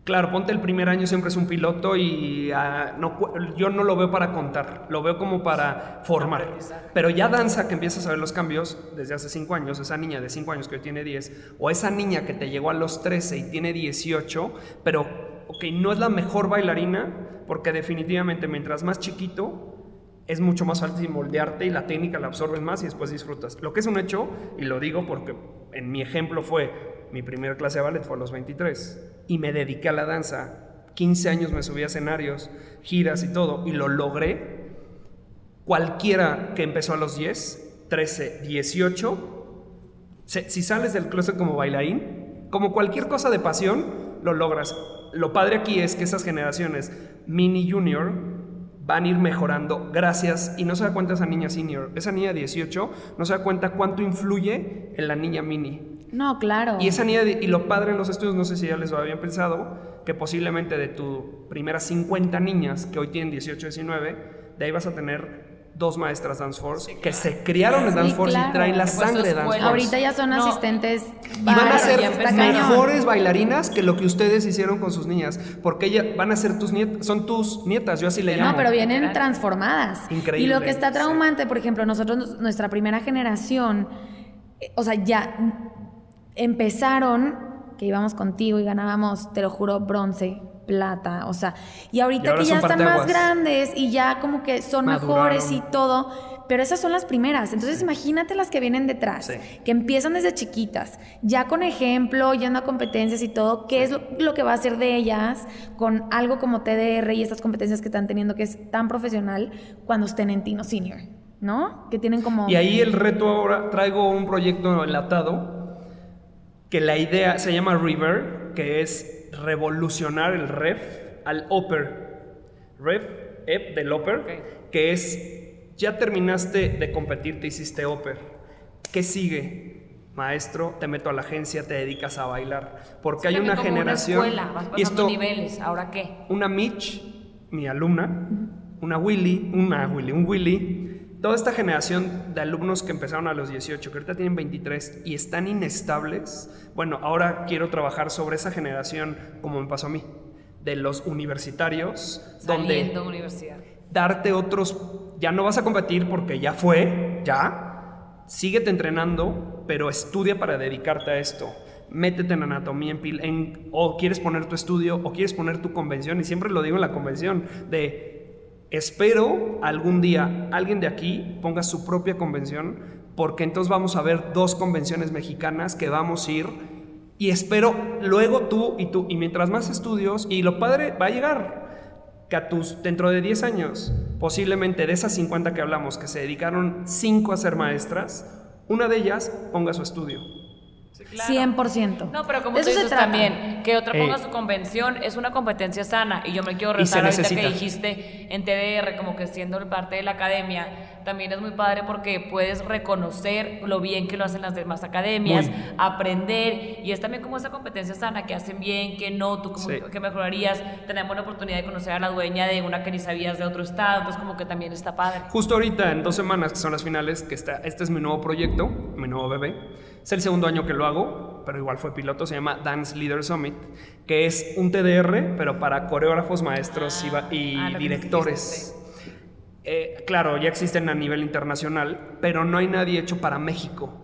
Claro, ponte el primer año siempre es un piloto y ah, no, yo no lo veo para contar, lo veo como para formar. Pero ya danza que empiezas a ver los cambios desde hace 5 años, esa niña de 5 años que hoy tiene 10, o esa niña que te llegó a los 13 y tiene 18, pero ok, no es la mejor bailarina, porque definitivamente mientras más chiquito es mucho más fácil moldearte y la técnica la absorbes más y después disfrutas. Lo que es un hecho, y lo digo porque en mi ejemplo fue, mi primera clase de ballet fue a los 23 y me dediqué a la danza. 15 años me subí a escenarios, giras y todo, y lo logré cualquiera que empezó a los 10, 13, 18, se- si sales del closet como bailarín, como cualquier cosa de pasión, lo logras. Lo padre aquí es que esas generaciones mini junior van a ir mejorando gracias, y no se da cuenta esa niña senior, esa niña de 18 no se da cuenta cuánto influye en la niña mini. No, claro. Y esa niña, de- y lo padre en los estudios, no sé si ya les lo habían pensado, que posiblemente de tu primeras 50 niñas que hoy tienen 18, 19, de ahí vas a tener dos maestras Dance Force que se criaron en Sí, Dance Force claro. y traen la sangre de Dance escuela. Force. Ahorita ya son No. asistentes. Y van a ser mejores bailarinas que lo que ustedes hicieron con sus niñas, porque ellas van a ser tus nietas, son tus nietas, yo así le llamo. No, pero vienen transformadas. Increíble, Y lo que está sí. traumante, por ejemplo, nosotros, nuestra primera generación, eh, o sea, ya empezaron, que íbamos contigo y ganábamos, te lo juro, bronce, plata, o sea, y ahorita Y que ya están más grandes y ya como que son Maduraron. mejores y todo, pero esas son las primeras. Entonces, imagínate las que vienen detrás, Sí. que empiezan desde chiquitas, ya con ejemplo, yendo a competencias y todo, qué es lo, lo que va a hacer de ellas con algo como TDR y estas competencias que están teniendo, que es tan profesional cuando estén en Tino Senior, ¿no? Que tienen como... Y ahí el reto ahora, traigo un proyecto enlatado que la idea se llama River, que es revolucionar el ref al upper. Ref, ep del upper, que es, ya terminaste de competir, te hiciste upper. ¿Qué sigue? Maestro, te meto a la agencia, te dedicas a bailar. Porque hay una generación... Una escuela, vas pasando esto, niveles. ¿Ahora qué? una Mitch, mi alumna, una Willy, una Willy, un Willy, toda esta generación de alumnos que empezaron a los 18, que ahorita tienen 23 y están inestables, bueno, ahora quiero trabajar sobre esa generación como me pasó a mí, de los universitarios, Saliendo de donde universidad. darte otros, ya no vas a competir porque ya fue, ya, síguete entrenando, pero estudia para dedicarte a esto. Métete en anatomía, en, pil- en- o quieres poner tu estudio, o quieres poner tu convención, y siempre lo digo en la convención, de espero algún día alguien de aquí ponga su propia convención, porque entonces vamos a ver dos convenciones mexicanas que vamos a ir, y espero luego tú y tú, y mientras más estudios, y lo padre va a llegar, que a tus, dentro de 10 años, posiblemente de esas 50 que hablamos, que se dedicaron 5 a ser maestras, una de ellas ponga su estudio. Claro. 100%. No, pero como De tú eso dices también, que otra ponga Eh. su convención es una competencia sana. Y yo me quiero retar ahorita que necesita. dijiste en TDR, como que siendo parte de la academia, también es muy padre porque puedes reconocer lo bien que lo hacen las demás academias, Muy. aprender. Y es también como esa competencia sana, que hacen bien, que no, tú como Sí. que mejorarías. Tenemos la oportunidad de conocer a la dueña de una que ni sabías de otro estado, entonces como que también está padre. Justo ahorita, en dos semanas, que son las finales, que está, este es mi nuevo proyecto, mi nuevo bebé. Es el segundo año que lo hago, pero igual fue piloto, se llama Dance Leader Summit, que es un TDR, pero para coreógrafos, maestros y ba- y, Ah, que directores. Eh, claro, ya existen a nivel internacional, pero no hay nadie hecho para México.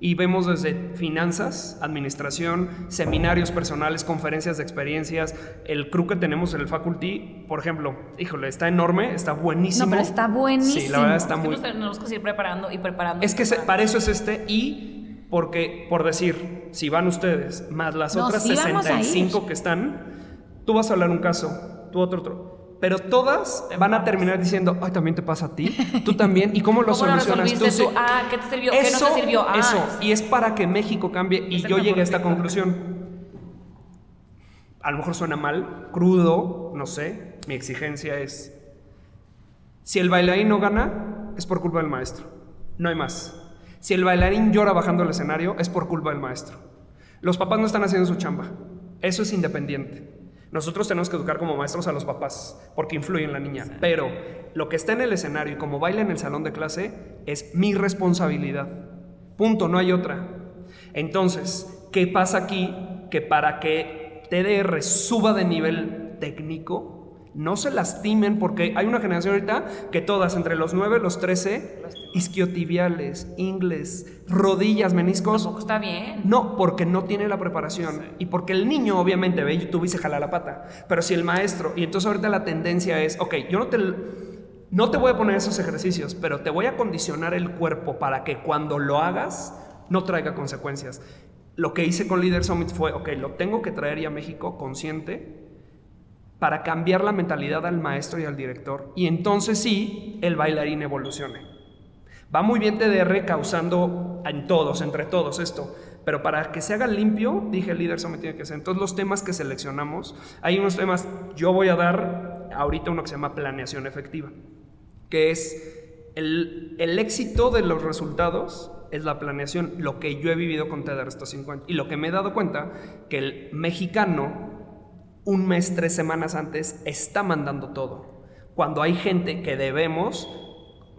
Y vemos desde finanzas, administración, seminarios personales, conferencias de experiencias. El crew que tenemos en el faculty, por ejemplo, híjole, está enorme, está buenísimo. No, pero está buenísimo. Sí, la verdad está Es que muy... nos tenemos que seguir preparando y preparando. Es que se- para eso es este y porque, por decir, si van ustedes más las No, otras sí vamos a ir. 65 que están, tú vas a hablar un caso, tú otro otro. Pero todas van a terminar diciendo, ay, también te pasa a ti, tú también, ¿y cómo lo ¿Cómo lo solucionas tú? resolviste tú? Sí. Ah, ¿qué te sirvió? ¿Qué no Eso, te sirvió? Ah, eso, sí. y es para que México cambie. Y yo llegué a esta conclusión. A lo mejor suena mal, crudo, no sé. Mi exigencia es, si el bailarín no gana, es por culpa del maestro. No hay más. Si el bailarín llora bajando al escenario, es por culpa del maestro. Los papás no están haciendo su chamba. Eso es independiente. Nosotros tenemos que educar como maestros a los papás, porque influye en la niña. Pero lo que está en el escenario y como baila en el salón de clase es mi responsabilidad. Punto, no hay otra. Entonces, ¿qué pasa aquí? Que para que TDR suba de nivel técnico, no se lastimen porque hay una generación ahorita que todas entre los 9 y los 13 isquiotibiales, ingles, rodillas, meniscos. Tampoco está bien. No, porque no tiene la preparación y porque el niño obviamente ve YouTube y se jala la pata. Pero si el maestro, y entonces ahorita la tendencia es, ok, yo no te, no te voy a poner esos ejercicios, pero te voy a condicionar el cuerpo para que cuando lo hagas no traiga consecuencias. Lo que hice con Leader Summit fue, ok, lo tengo que traer ya a México consciente, para cambiar la mentalidad al maestro y al director. Y entonces sí, el bailarín evolucione. Va muy bien TDR causando en todos, entre todos esto. Pero para que se haga limpio, dije, el líder eso me tiene que ser. Entonces los temas que seleccionamos, hay unos temas, yo voy a dar ahorita uno que se llama planeación efectiva, que es el, el éxito de los resultados es la planeación, lo que yo he vivido con TEDR estos 50 Y lo que me he dado cuenta, que el mexicano, un mes, tres semanas antes, está mandando todo. Cuando hay gente que debemos,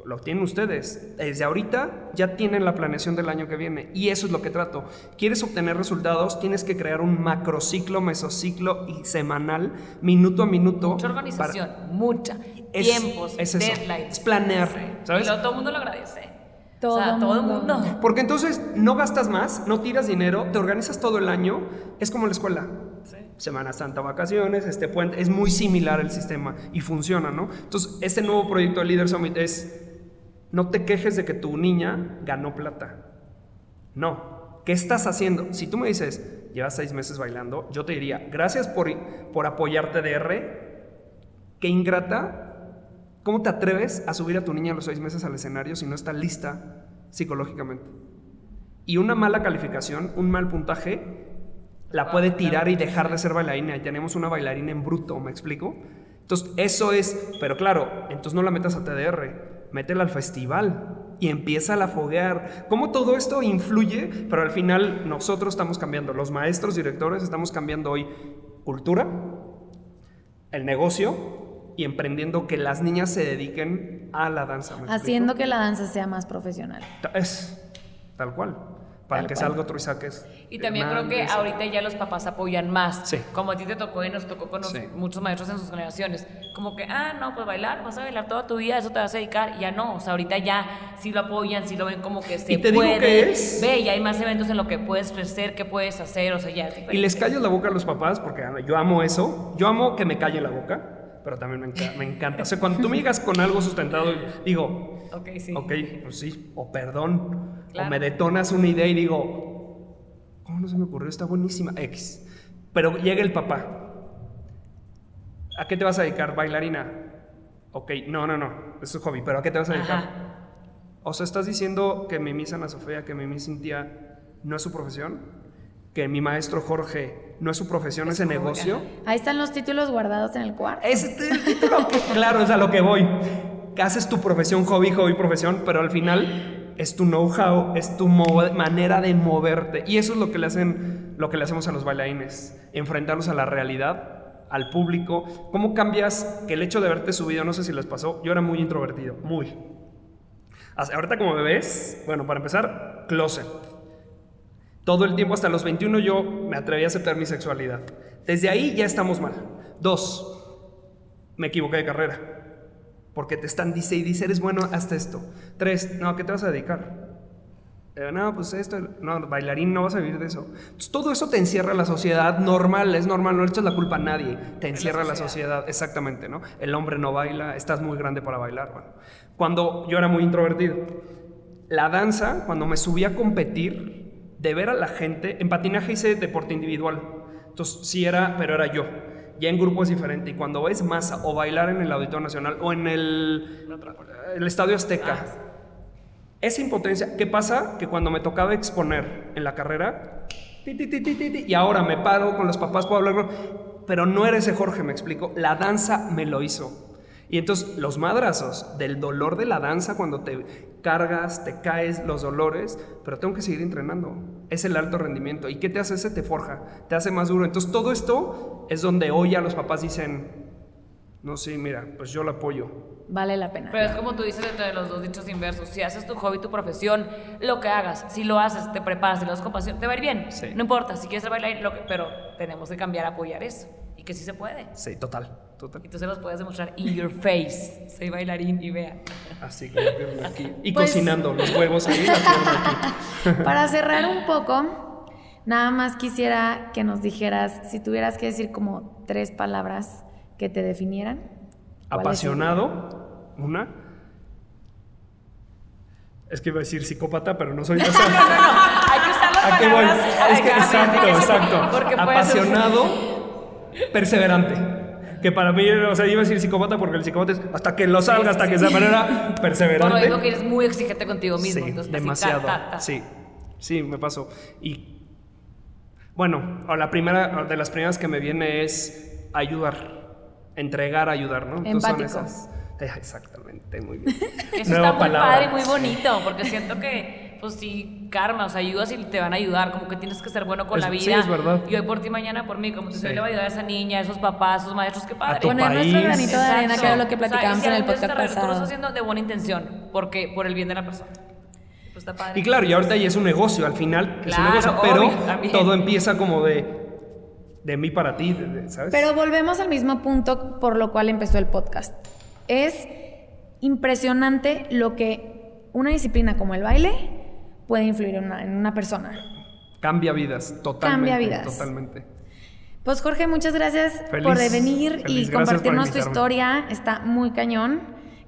lo tienen ustedes. Desde ahorita ya tienen la planeación del año que viene. Y eso es lo que trato. ¿Quieres obtener resultados? Tienes que crear un macrociclo, mesociclo y semanal, minuto a minuto. Mucha organización, mucha. tiempos, es deadlines. Es planear. ¿sabes? Y todo el mundo lo agradece. Todo, o sea, todo el mundo. Porque entonces no gastas más, no tiras dinero, te organizas todo el año, es como la escuela. Semana Santa, vacaciones, este puente, es muy similar el sistema y funciona, ¿no? Entonces, este nuevo proyecto de Leader Summit es, no te quejes de que tu niña ganó plata. No. ¿Qué estás haciendo? Si tú me dices, llevas seis meses bailando, yo te diría, gracias por, por apoyarte de R, qué ingrata ¿Cómo te atreves a subir a tu niña a los seis meses al escenario si no está lista psicológicamente? Y una mala calificación, un mal puntaje, la puede tirar y dejar de ser bailarina. tenemos una bailarina en bruto, ¿me explico? Entonces, eso es, pero claro, entonces no la metas a TDR, métela al festival y empieza a foguear. ¿Cómo todo esto influye? Pero al final nosotros estamos cambiando, los maestros, directores, estamos cambiando hoy cultura, el negocio y emprendiendo que las niñas se dediquen a la danza. Haciendo que la danza sea más profesional. Es tal cual. Para que salga otro Isaac Y también creo que ahorita ya los papás apoyan más. Como a ti te tocó y nos tocó con muchos maestros en sus generaciones. Como que, ah, no, pues bailar, vas a bailar toda tu vida, eso te vas a dedicar. Ya no, o sea, ahorita ya sí lo apoyan, sí lo ven como que se ¿Y te puede. Digo que es... Ve, ya hay más eventos en lo que puedes crecer, que puedes hacer, o sea, ya Y les callas la boca a los papás, porque yo amo eso. Yo amo que me calle la boca pero también me, encanta. O sea, cuando tú me digas con algo sustentado, digo, <laughs> ok, sí. Ok, pues sí, o perdón, o me detonas una idea y digo, ¿cómo no se me ocurrió? Está buenísima, X. Pero llega el papá. ¿A qué te vas a dedicar? ¿Bailarina? Ok, no, no, no, es un hobby, pero ¿a qué te vas a dedicar? O sea, ¿estás diciendo que mi misa Ana Sofía, que mi misa Cintia no es su profesión? que mi maestro Jorge no es su profesión, es, negocio. Ahí están los títulos guardados en el cuarto. Es el título claro, es a lo que voy. Haces tu profesión, hobby, hobby, profesión, pero al final es tu know-how, es tu manera de moverte. Y eso es lo que le hacen, lo que le hacemos a los bailarines, enfrentarnos a la realidad, al público. ¿Cómo cambias que el hecho de verte subido, no sé si les pasó, yo era muy introvertido, muy. Ahorita como ves, bueno, para empezar, closet todo el tiempo hasta los 21 yo me atreví a aceptar mi sexualidad. Desde ahí ya estamos mal. Dos, me equivoqué de carrera. Porque te están dice y dice, eres bueno hasta esto. Tres, no, ¿a qué te vas a dedicar? Eh, no, pues esto, no, bailarín, no vas a vivir de eso. todo eso te encierra la sociedad normal, es normal, no le echas la culpa a nadie, te encierra la sociedad. exactamente, ¿no? El hombre no baila, estás muy grande para bailar. Bueno, cuando yo era muy introvertido, la danza, cuando me subí a competir, de ver a la gente, en patinaje hice deporte individual, entonces sí era, pero era yo. Ya en grupo es diferente. Y cuando ves masa o bailar en el Auditorio Nacional o en el, el Estadio Azteca, esa impotencia, ¿qué pasa? Que cuando me tocaba exponer en la carrera, y ahora me paro con los papás, puedo hablar, pero no era ese Jorge, me explico. La danza me lo hizo. Y entonces los madrazos del dolor de la danza cuando te cargas, te caes, los dolores, pero tengo que seguir entrenando. Es el alto rendimiento. ¿Y qué te hace ese? Te forja, te hace más duro. Entonces todo esto es donde hoy ya los papás dicen, no, sí, mira, pues yo lo apoyo. Vale la pena. Pero es como tú dices entre los dos dichos inversos. Si haces tu hobby, tu profesión, lo que hagas, si lo haces, te preparas, si lo haces con pasión, te va a ir bien. No importa, si quieres bailar, lo que, pero tenemos que cambiar, apoyar eso. Y que sí se puede. Sí, total. Y tú se los puedes demostrar in your face. Soy bailarín y vea. Así que aquí. Y pues cocinando los huevos ahí, aquí. <laughs> Para cerrar un poco, nada más quisiera que nos dijeras, si tuvieras que decir como tres palabras que te definieran. Apasionado, una. Es que iba a decir psicópata, pero no soy <laughs> no, no, no, Hay que usar las palabras. Es que, exacto, exacto. Apasionado, perseverante. que para mí, o sea, iba a decir psicópata porque el psicópata es hasta que lo salga, hasta que sea manera perseverante. Por lo mismo que eres muy exigente contigo mismo. Sí, demasiado. Sí, sí, me pasó. Y bueno, la primera, de las primeras que me viene es ayudar, entregar, ayudar, ¿no? Empático. Son esas, <laughs> exactamente, muy bien. Eso está muy padre y muy bonito, porque siento que, pues sí, karma, o sea, ayudas y te van a ayudar, como que tienes que ser bueno con la vida. Sí, es verdad. Y hoy por ti, mañana por mí, como te sí. le va a ayudar a esa niña, a esos papás, a esos maestros, qué padre. Poner nuestro granito de arena, que era lo que platicábamos en el podcast pasado. Lo estás haciendo de buena intención, porque, por el bien de la persona. Pues está padre. Y claro, y ahorita ya es un negocio, al final es un negocio, pero todo empieza como de de mí para ti, ¿sabes? Pero volvemos al mismo punto por lo cual empezó el podcast. Es impresionante lo que una disciplina como el baile puede influir en una, persona. Cambia vidas, totalmente. Cambia vidas. Totalmente. Pues Jorge, muchas gracias por venir y compartirnos tu historia. Está muy cañón.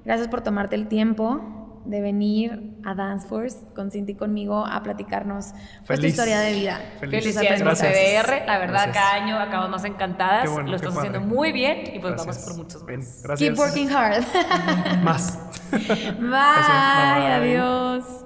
Gracias por tomarte el tiempo de venir a Dance Force con Cinti y conmigo a platicarnos pues, tu historia de vida. Feliz. Felicidades por CDR. La verdad, cada año acabamos más encantadas. Lo estás haciendo muy bien y pues vamos por muchos más. Gracias. Keep working hard. <laughs> más. <laughs> Bye. Bye. Adiós.